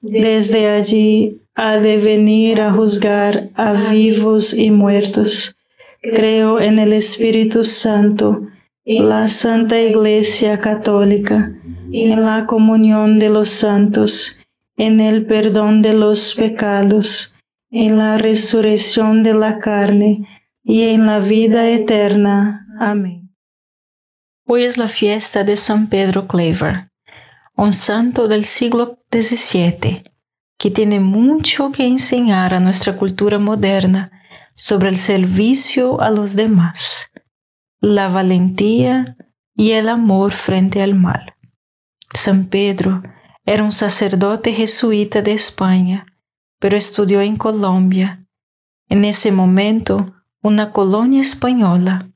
Desde allí ha de venir a juzgar a vivos y muertos. Creo en el Espíritu Santo, la Santa Iglesia Católica, en la comunión de los santos, en el perdón de los pecados, en la resurrección de la carne y en la vida eterna. Amén. Hoy es la fiesta de San Pedro Claver, un santo del siglo XVII que tiene mucho que enseñar a nuestra cultura moderna sobre el servicio a los demás, la valentía y el amor frente al mal. San Pedro era un sacerdote jesuita de España, pero estudió en Colombia, en ese momento una colonia española.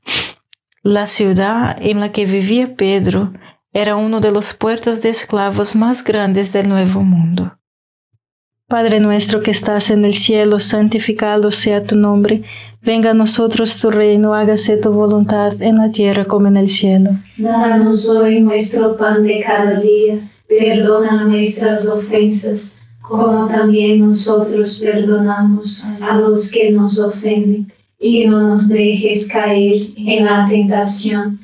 La ciudad en la que vivía Pedro era uno de los puertos de esclavos más grandes del Nuevo Mundo. Padre nuestro que estás en el cielo, santificado sea tu nombre. Venga a nosotros tu reino, hágase tu voluntad en la tierra como en el cielo. Danos hoy nuestro pan de cada día. Perdona nuestras ofensas, como también nosotros perdonamos a los que nos ofenden. Y no nos dejes caer en la tentación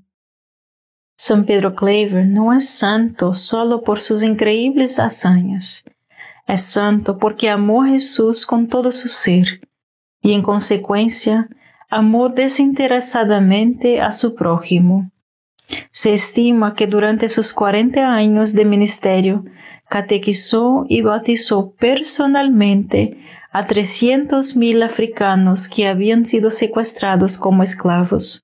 San Pedro Claver no es santo solo por sus increíbles hazañas. Es santo porque amó a Jesús con todo su ser y en consecuencia amó desinteresadamente a su prójimo. Se estima que durante sus 40 años de ministerio catequizó y bautizó personalmente a 300.000 africanos que habían sido secuestrados como esclavos.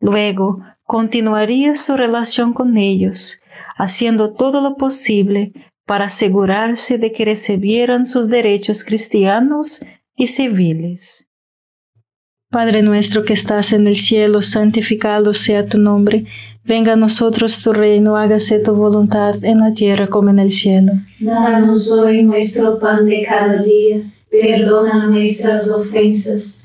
Luego, continuaría su relación con ellos, haciendo todo lo posible para asegurarse de que recibieran sus derechos cristianos y civiles. Padre nuestro que estás en el cielo, santificado sea tu nombre, venga a nosotros tu reino, hágase tu voluntad en la tierra como en el cielo. Danos hoy nuestro pan de cada día, perdona nuestras ofensas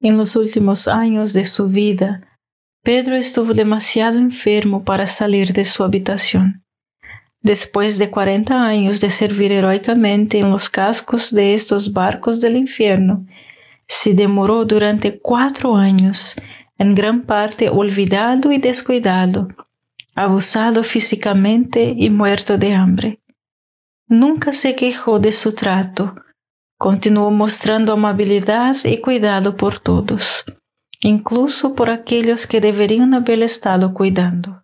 En los últimos años de su vida, Pedro estuvo demasiado enfermo para salir de su habitación. Después de 40 años de servir heroicamente en los cascos de estos barcos del infierno, se demoró durante cuatro años, en gran parte olvidado y descuidado, abusado físicamente y muerto de hambre. Nunca se quejó de su trato, Continuó mostrando amabilidad y cuidado por todos, incluso por aquellos que deberían haber estado cuidando.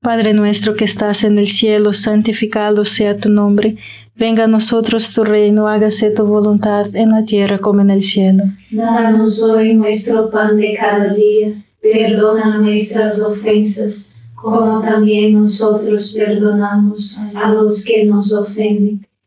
Padre nuestro que estás en el cielo, santificado sea tu nombre, venga a nosotros tu reino, hágase tu voluntad en la tierra como en el cielo. Danos hoy nuestro pan de cada día, perdona nuestras ofensas, como también nosotros perdonamos a los que nos ofenden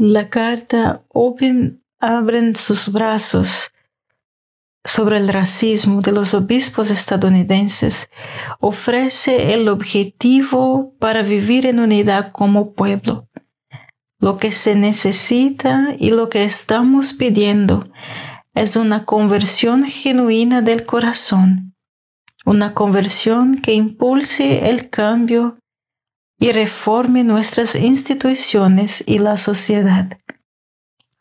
La carta Open abren sus brazos sobre el racismo de los obispos estadounidenses ofrece el objetivo para vivir en unidad como pueblo. Lo que se necesita y lo que estamos pidiendo es una conversión genuina del corazón, una conversión que impulse el cambio y reforme nuestras instituciones y la sociedad.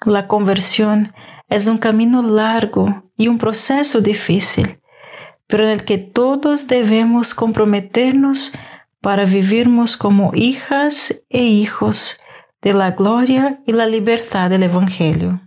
La conversión es un camino largo y un proceso difícil, pero en el que todos debemos comprometernos para vivirnos como hijas e hijos de la gloria y la libertad del Evangelio.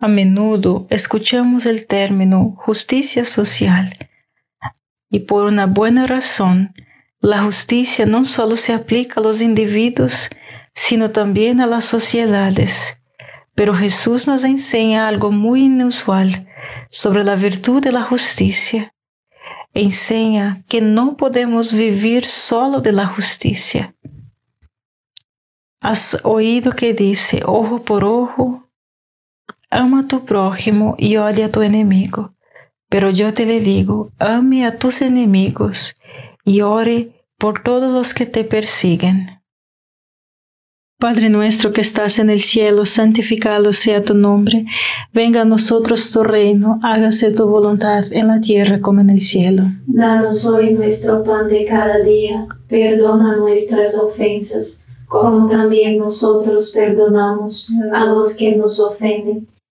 A menudo escuchamos el término justicia social y por una buena razón, la justicia no solo se aplica a los individuos, sino también a las sociedades. Pero Jesús nos enseña algo muy inusual sobre la virtud de la justicia. Enseña que no podemos vivir solo de la justicia. Has oído que dice ojo por ojo, ama a tu prójimo y odia a tu enemigo. Pero yo te le digo, ame a tus enemigos y ore por todos los que te persiguen. Padre nuestro que estás en el cielo, santificado sea tu nombre, venga a nosotros tu reino, hágase tu voluntad en la tierra como en el cielo. Danos hoy nuestro pan de cada día, perdona nuestras ofensas, como también nosotros perdonamos a los que nos ofenden